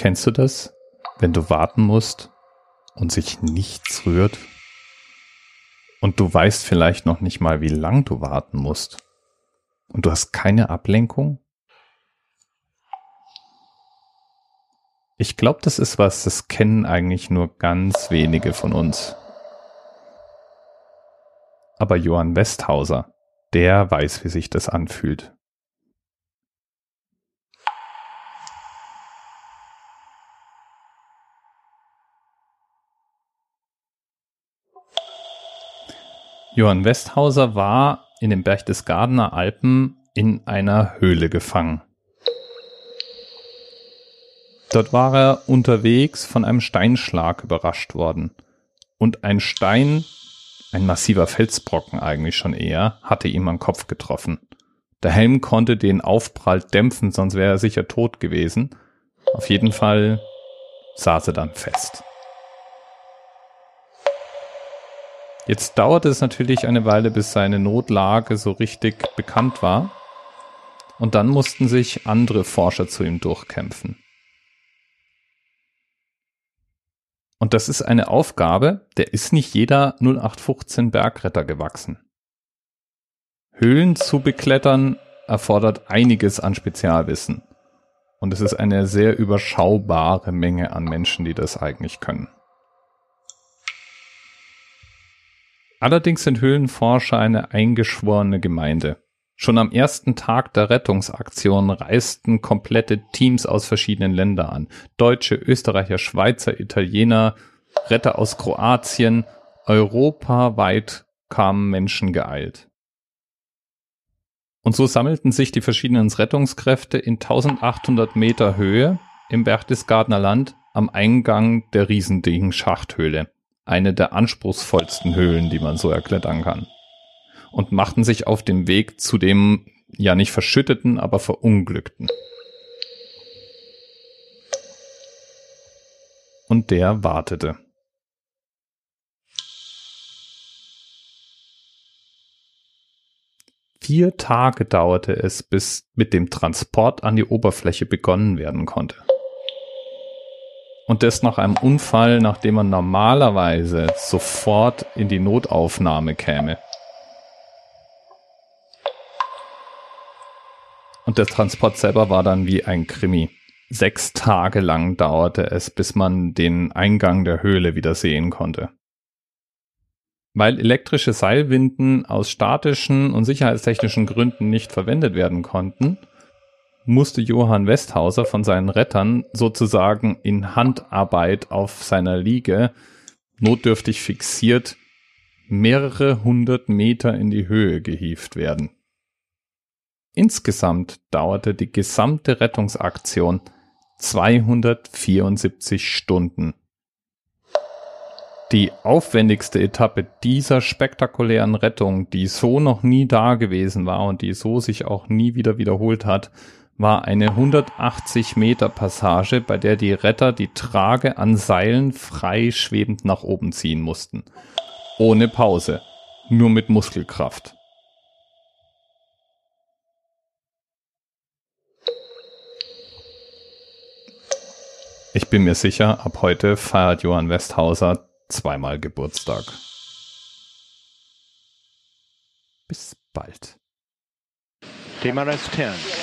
Kennst du das, wenn du warten musst und sich nichts rührt? Und du weißt vielleicht noch nicht mal, wie lang du warten musst. Und du hast keine Ablenkung? Ich glaube, das ist was, das kennen eigentlich nur ganz wenige von uns. Aber Johann Westhauser, der weiß, wie sich das anfühlt. Johann Westhauser war in den Berchtesgadener Alpen in einer Höhle gefangen. Dort war er unterwegs von einem Steinschlag überrascht worden. Und ein Stein, ein massiver Felsbrocken eigentlich schon eher, hatte ihm am Kopf getroffen. Der Helm konnte den Aufprall dämpfen, sonst wäre er sicher tot gewesen. Auf jeden Fall saß er dann fest. Jetzt dauerte es natürlich eine Weile, bis seine Notlage so richtig bekannt war. Und dann mussten sich andere Forscher zu ihm durchkämpfen. Und das ist eine Aufgabe, der ist nicht jeder 0815 Bergretter gewachsen. Höhlen zu beklettern erfordert einiges an Spezialwissen. Und es ist eine sehr überschaubare Menge an Menschen, die das eigentlich können. Allerdings sind Höhlenforscher eine eingeschworene Gemeinde. Schon am ersten Tag der Rettungsaktion reisten komplette Teams aus verschiedenen Ländern an. Deutsche, Österreicher, Schweizer, Italiener, Retter aus Kroatien. Europaweit kamen Menschen geeilt. Und so sammelten sich die verschiedenen Rettungskräfte in 1800 Meter Höhe im Berchtesgadener Land am Eingang der riesendigen Schachthöhle. Eine der anspruchsvollsten Höhlen, die man so erklettern kann und machten sich auf den Weg zu dem ja nicht verschütteten, aber verunglückten. Und der wartete. Vier Tage dauerte es, bis mit dem Transport an die Oberfläche begonnen werden konnte. Und das nach einem Unfall, nachdem man normalerweise sofort in die Notaufnahme käme. Und der Transport selber war dann wie ein Krimi. Sechs Tage lang dauerte es, bis man den Eingang der Höhle wieder sehen konnte. Weil elektrische Seilwinden aus statischen und sicherheitstechnischen Gründen nicht verwendet werden konnten, musste Johann Westhauser von seinen Rettern sozusagen in Handarbeit auf seiner Liege notdürftig fixiert mehrere hundert Meter in die Höhe gehievt werden. Insgesamt dauerte die gesamte Rettungsaktion 274 Stunden. Die aufwendigste Etappe dieser spektakulären Rettung, die so noch nie da gewesen war und die so sich auch nie wieder wiederholt hat, war eine 180 Meter Passage, bei der die Retter die Trage an Seilen frei schwebend nach oben ziehen mussten. Ohne Pause. Nur mit Muskelkraft. Ich bin mir sicher, ab heute feiert Johann Westhauser zweimal Geburtstag. Bis bald. TMRS 10,